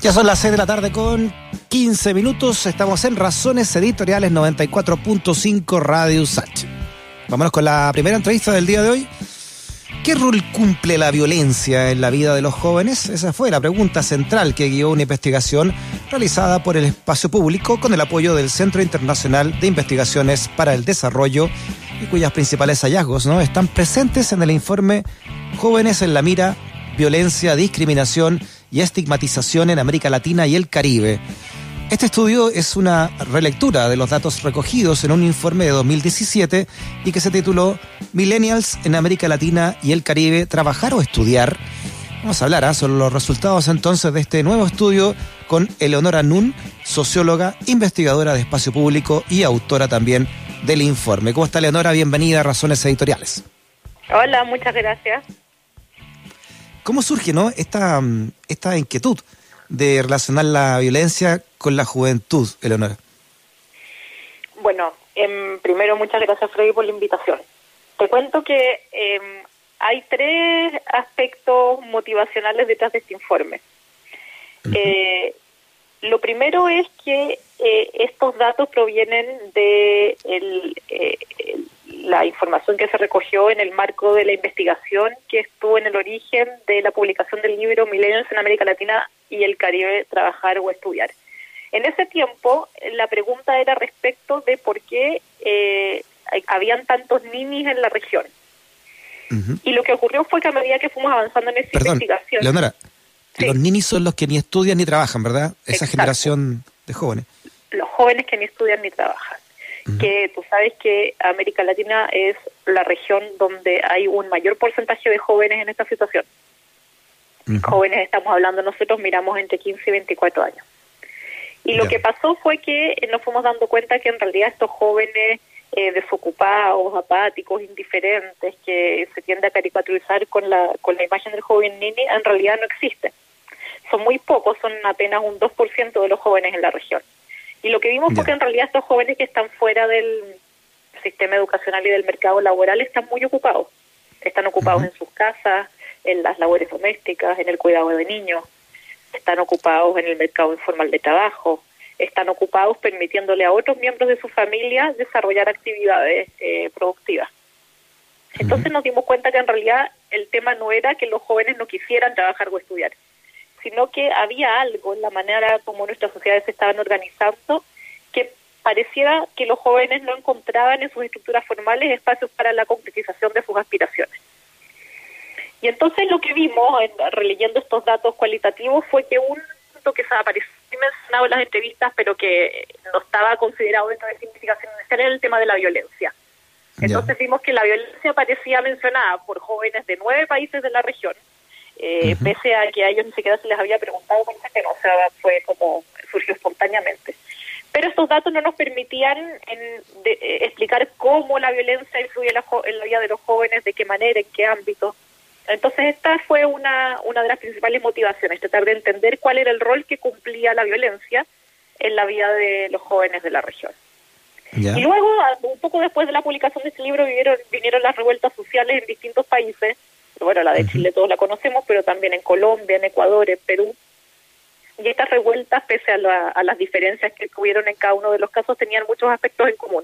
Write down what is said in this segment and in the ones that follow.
Ya son las 6 de la tarde con 15 minutos. Estamos en Razones Editoriales 94.5 Radio Sach. Vámonos con la primera entrevista del día de hoy. ¿Qué rol cumple la violencia en la vida de los jóvenes? Esa fue la pregunta central que guió una investigación realizada por el espacio público con el apoyo del Centro Internacional de Investigaciones para el Desarrollo y cuyas principales hallazgos ¿no? están presentes en el informe Jóvenes en la Mira, Violencia, Discriminación y Estigmatización en América Latina y el Caribe. Este estudio es una relectura de los datos recogidos en un informe de 2017 y que se tituló Millennials en América Latina y el Caribe, trabajar o estudiar. Vamos a hablar ¿ah? sobre los resultados entonces de este nuevo estudio con Eleonora Nun, socióloga, investigadora de espacio público y autora también del informe. ¿Cómo está Eleonora? Bienvenida a Razones Editoriales. Hola, muchas gracias. ¿Cómo surge ¿no? esta, esta inquietud de relacionar la violencia con la juventud, Eleonora? Bueno, em, primero muchas gracias Freddy por la invitación. Te cuento que em, hay tres aspectos motivacionales detrás de este informe. eh, lo primero es que eh, estos datos provienen de el, eh, la información que se recogió en el marco de la investigación que estuvo en el origen de la publicación del libro Millennials en América Latina y el Caribe, Trabajar o Estudiar. En ese tiempo, la pregunta era respecto de por qué eh, habían tantos ninis en la región. Y lo que ocurrió fue que a medida que fuimos avanzando en esa investigación... Leonora, los ninis son los que ni estudian ni trabajan, ¿verdad? Esa generación de jóvenes. Los jóvenes que ni estudian ni trabajan. Que tú sabes que América Latina es la región donde hay un mayor porcentaje de jóvenes en esta situación. Jóvenes, estamos hablando nosotros, miramos entre 15 y 24 años. Y lo que pasó fue que nos fuimos dando cuenta que en realidad estos jóvenes eh, desocupados, apáticos, indiferentes, que se tiende a caricaturizar con la, con la imagen del joven nini, en realidad no existen. Son muy pocos, son apenas un 2% de los jóvenes en la región. Y lo que vimos fue que en realidad estos jóvenes que están fuera del sistema educacional y del mercado laboral están muy ocupados. Están ocupados en sus casas, en las labores domésticas, en el cuidado de niños, están ocupados en el mercado informal de trabajo, están ocupados permitiéndole a otros miembros de su familia desarrollar actividades eh, productivas. Entonces nos dimos cuenta que en realidad el tema no era que los jóvenes no quisieran trabajar o estudiar, sino que había algo en la manera como nuestras sociedades se estaban organizando que pareciera que los jóvenes no encontraban en sus estructuras formales espacios para la concretización de sus aspiraciones. Y entonces lo que vimos, en, releyendo estos datos cualitativos, fue que un punto que se apareció mencionado en las entrevistas, pero que no estaba considerado dentro de esa investigación inicial, era el tema de la violencia. Entonces vimos que la violencia aparecía mencionada por jóvenes de nueve países de la región, eh, pese a que a ellos ni siquiera se les había preguntado por ese tema, o sea, fue como surgió espontáneamente. Pero estos datos no nos permitían en, de, eh, explicar cómo la violencia influye en la, en la vida de los jóvenes, de qué manera, en qué ámbito. Entonces esta fue una, una de las principales motivaciones, tratar de entender cuál era el rol que cumplía la violencia en la vida de los jóvenes de la región. Y luego, un poco después de la publicación de este libro, vinieron, vinieron las revueltas sociales en distintos países. Bueno, la de Chile todos la conocemos, pero también en Colombia, en Ecuador, en Perú. Y estas revueltas, pese a, la, a las diferencias que hubieron en cada uno de los casos, tenían muchos aspectos en común.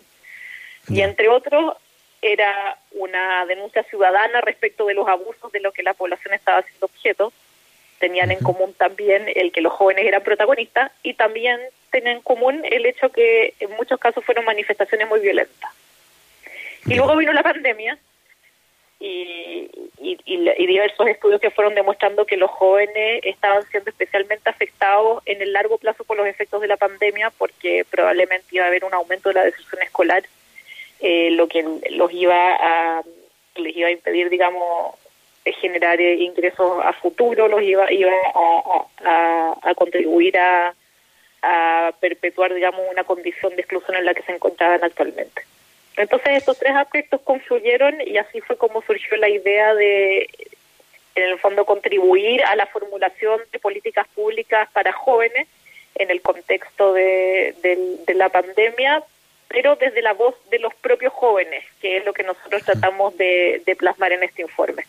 Y entre otros, era una denuncia ciudadana respecto de los abusos de lo que la población estaba haciendo objeto. Tenían en común también el que los jóvenes eran protagonistas y también tenían en común el hecho que en muchos casos fueron manifestaciones muy violentas. Y luego vino la pandemia y, y, diversos estudios que fueron demostrando que los jóvenes estaban siendo especialmente afectados en el largo plazo por los efectos de la pandemia porque probablemente iba a haber un aumento de la deserción escolar eh, lo que los iba a les iba a impedir digamos generar eh, ingresos a futuro los iba iba a, a, a contribuir a, a perpetuar digamos una condición de exclusión en la que se encontraban actualmente entonces estos tres aspectos confluyeron y así fue como surgió la idea de en el fondo contribuir a la formulación de políticas públicas para jóvenes en el contexto de, de, de la pandemia pero desde la voz de los propios jóvenes, que es lo que nosotros tratamos de, de plasmar en este informe.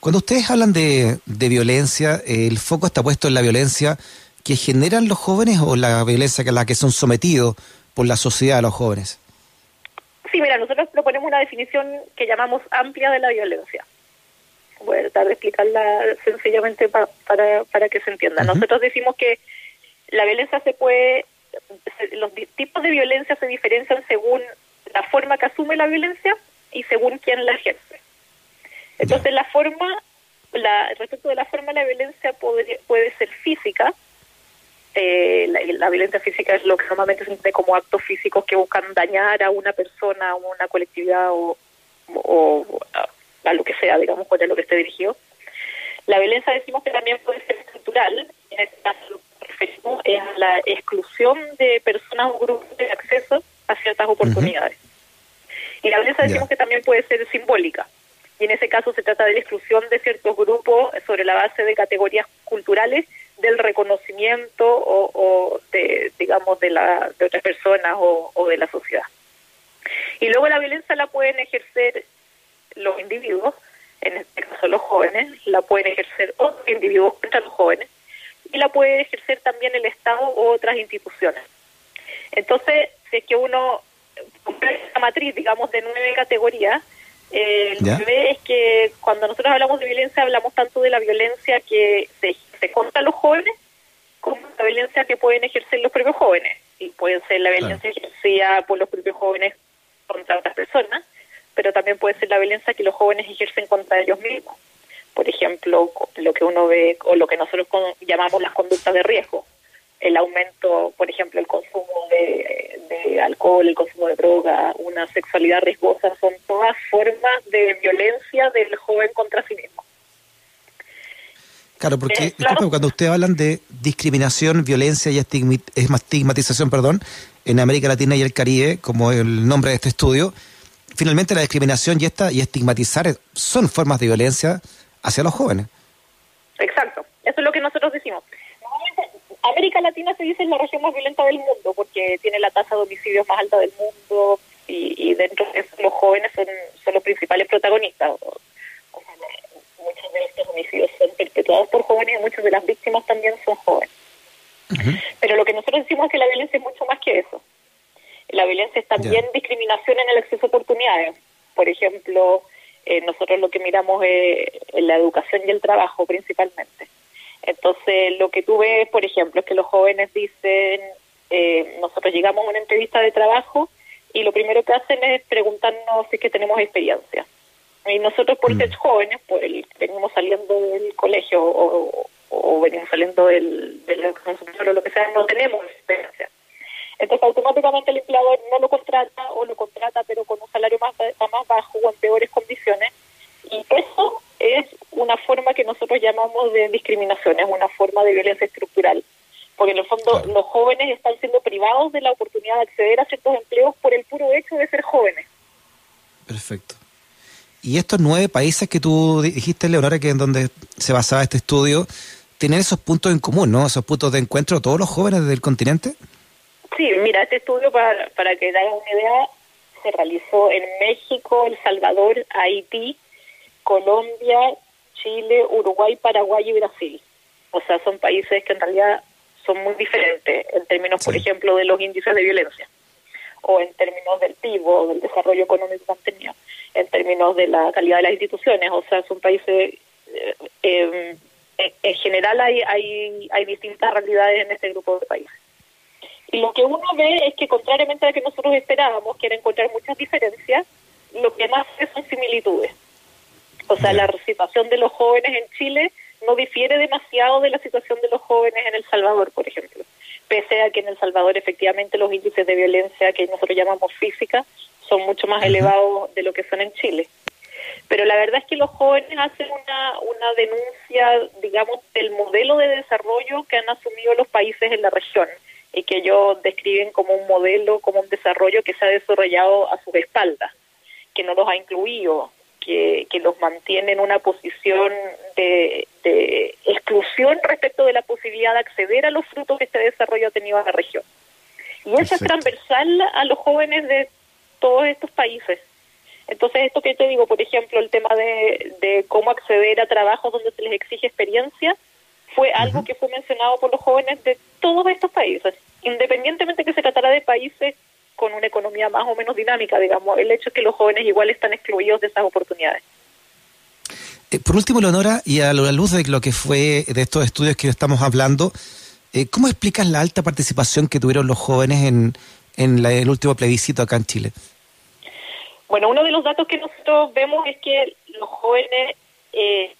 Cuando ustedes hablan de, de violencia, ¿el foco está puesto en la violencia que generan los jóvenes o la violencia a la que son sometidos por la sociedad los jóvenes? Sí, mira, nosotros proponemos una definición que llamamos amplia de la violencia. Voy a tratar de explicarla sencillamente para, para que se entienda. Nosotros decimos que la violencia se puede, los tipos de violencia se diferencian según la forma que asume la violencia y según quién la ejerce. Entonces, la forma, la, respecto de la forma, la violencia puede, puede ser física. Eh, la, violencia física es lo que normalmente se entiende como actos físicos que buscan dañar a una persona, a una colectividad o, o a, lo que sea, digamos, cuál es lo que esté dirigido. La violencia decimos que también puede ser estructural, en este caso es la exclusión de personas o grupos de acceso a ciertas oportunidades. Y la violencia decimos que también puede ser simbólica. Y en ese caso se trata de la exclusión de ciertos grupos sobre la base de categorías culturales del reconocimiento o, de, digamos, de, la, de otras personas o, o de la sociedad. Y luego la violencia la pueden ejercer los individuos, en este caso los jóvenes, la pueden ejercer otros individuos contra los jóvenes, y la puede ejercer también el Estado u otras instituciones. Entonces, si es que uno compra esa matriz, digamos, de nueve categorías, eh, lo que ve es que cuando nosotros hablamos de violencia, hablamos tanto de la violencia que se, se contra los jóvenes como la violencia que pueden ejercer los propios jóvenes. Y puede ser la violencia ejercida por los propios jóvenes contra otras personas, pero también puede ser la violencia que los jóvenes ejercen contra ellos mismos por ejemplo, lo que uno ve o lo que nosotros llamamos las conductas de riesgo. El aumento, por ejemplo, el consumo de, alcohol, el consumo de droga, una sexualidad riesgosa, son todas formas de violencia del joven contra sí mismo. Claro, porque eh, cuando ustedes hablan de discriminación, violencia y estigmatización, perdón, en América Latina y el Caribe, como el nombre de este estudio, finalmente la discriminación y esta y estigmatizar son formas de violencia hacia los jóvenes. Exacto, eso es lo que nosotros decimos. Latina se dice la región más violenta del mundo porque tiene la tasa de homicidios más alta del mundo y, dentro de eso los jóvenes son, son los principales protagonistas. muchos de estos homicidios son perpetuados por jóvenes y muchas de las víctimas también son jóvenes. Pero lo que nosotros decimos es que la violencia es mucho más que eso. La violencia es también discriminación en el acceso a oportunidades. Por ejemplo, eh, nosotros lo que miramos es la educación y el trabajo principalmente. Entonces, lo que tú ves, por ejemplo, es que los jóvenes dicen, eh, nosotros llegamos a una entrevista de trabajo y lo primero que hacen es preguntarnos si es que tenemos experiencia. Y nosotros por mm. ser jóvenes, por el, venimos saliendo del colegio o, venimos saliendo del, del o lo que sea, no tenemos experiencia. Entonces automáticamente el empleador no lo contrata o lo contrata pero con un salario más, más bajo o en peores condiciones. Y eso es una forma que nosotros llamamos de discriminación, es una forma de violencia estructural. Porque en el fondo los jóvenes están siendo privados de la oportunidad de acceder a ciertos empleos por el puro hecho de ser jóvenes. Perfecto. Y estos nueve países que tú dijiste, Leonora, que en donde se basaba este estudio, tienen esos puntos en común, ¿no? Esos puntos de encuentro de todos los jóvenes del continente. Sí, mira, este estudio, para, para que te hagas una idea, se realizó en México, El Salvador, Haití, Colombia, Chile, Uruguay, Paraguay y Brasil. O sea, son países que en realidad son muy diferentes en términos, por ejemplo, de los índices de violencia o en términos del PIB o del desarrollo económico que han tenido, en términos de la calidad de las instituciones. O sea, son países... Eh, em, en general hay, hay, hay distintas realidades en este grupo de países. Y lo que uno ve es que contrariamente a lo que nosotros esperábamos, que era encontrar muchas diferencias, lo que más es son similitudes. O sea, la situación de los jóvenes en Chile no difiere demasiado de la situación de los jóvenes en El Salvador, por ejemplo. Pese a que en El Salvador efectivamente los índices de violencia que nosotros llamamos física son mucho más elevados de lo que son en Chile. Pero la verdad es que los jóvenes hacen una, una denuncia, digamos, del modelo de desarrollo que han asumido los países en la región y que ellos describen como un modelo, como un desarrollo que se ha desarrollado a sus espaldas, que no los ha incluido, que, que los mantiene en una posición de, de exclusión respecto de la posibilidad de acceder a los frutos que este desarrollo ha tenido en la región. Y eso es transversal a los jóvenes de todos estos países. Entonces, esto que te digo, por ejemplo, el tema de, de cómo acceder a trabajos donde se les exige experiencia, fue algo que fue mencionado por los jóvenes de todos estos países, independientemente que se tratara de países con una economía más o menos dinámica, digamos, el hecho es que los jóvenes igual están excluidos de esas oportunidades. Eh, por último, Leonora, y a la luz de lo que fue de estos estudios que estamos hablando, eh, ¿cómo explicas la alta participación que tuvieron los jóvenes en, en el último plebiscito acá en Chile? Bueno, uno de los datos que nosotros vemos es que los jóvenes, eh,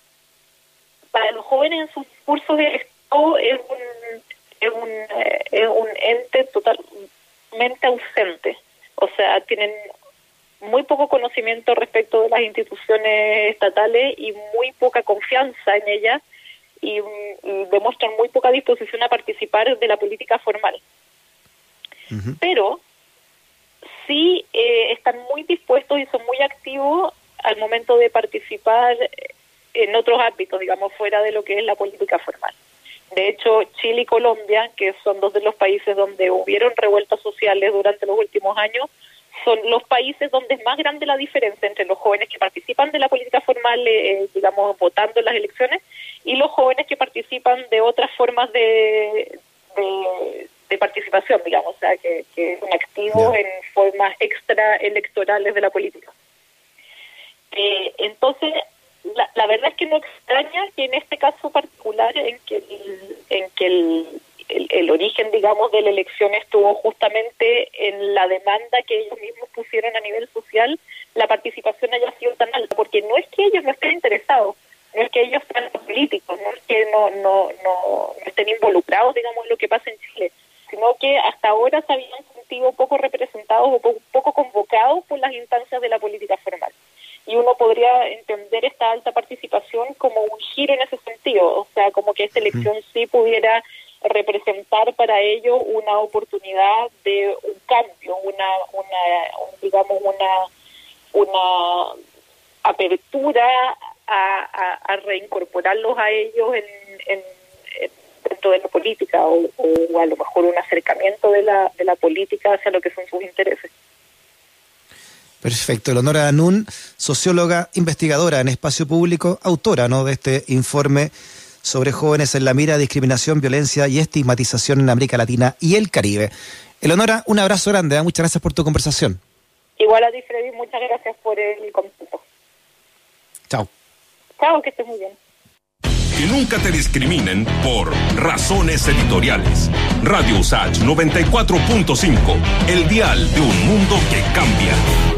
para los jóvenes en sus cursos de Estado es un, es un, es un ente totalmente ausente. O sea, tienen muy poco conocimiento respecto de las instituciones estatales y muy poca confianza en ellas y, demuestran muy poca disposición a participar de la política formal. Pero sí eh, están muy dispuestos y son muy activos al momento de participar en otros ámbitos, digamos, fuera de lo que es la política formal. De hecho, Chile y Colombia, que son dos de los países donde hubieron revueltas sociales durante los últimos años, son los países donde es más grande la diferencia entre los jóvenes que participan de la política formal, eh, digamos, votando en las elecciones, y los jóvenes que participan de otras formas de, de, participación, digamos, o sea, que, son activos en formas extraelectorales de la política. Eh, entonces, la, la, verdad es que no extraña que en este caso particular, en que en que el, el, origen, digamos, de la elección estuvo justamente en la demanda que ellos mismos pusieron a nivel social, la participación haya sido tan alta, porque no es que ellos no estén interesados, no es que ellos sean políticos, no es que no, no, no, estén involucrados, digamos, en lo que pasa en Chile, sino que hasta ahora se habían sentido poco representados o poco, poco convocados por las instancias de la política formal. Y uno podría entender esta alta participación como un giro en ese sentido, o sea, como que esta elección sí pudiera representar para ellos una oportunidad de un cambio, una, una digamos, una, una apertura a, reincorporarlos a ellos en, dentro de la política o, a lo mejor un acercamiento de la, de la política hacia lo que son sus intereses. Perfecto. Leonora Danún, socióloga, investigadora en espacio público, autora ¿no? de este informe sobre jóvenes en la mira, discriminación, violencia y estigmatización en América Latina y el Caribe. Eleonora, un abrazo grande, ¿eh? muchas gracias por tu conversación. Igual a ti, Freddy, muchas gracias por el contacto. Chao. Chao, que estés muy bien. Que nunca te discriminen por razones editoriales. Radio USACH 94.5, el dial de un mundo que cambia.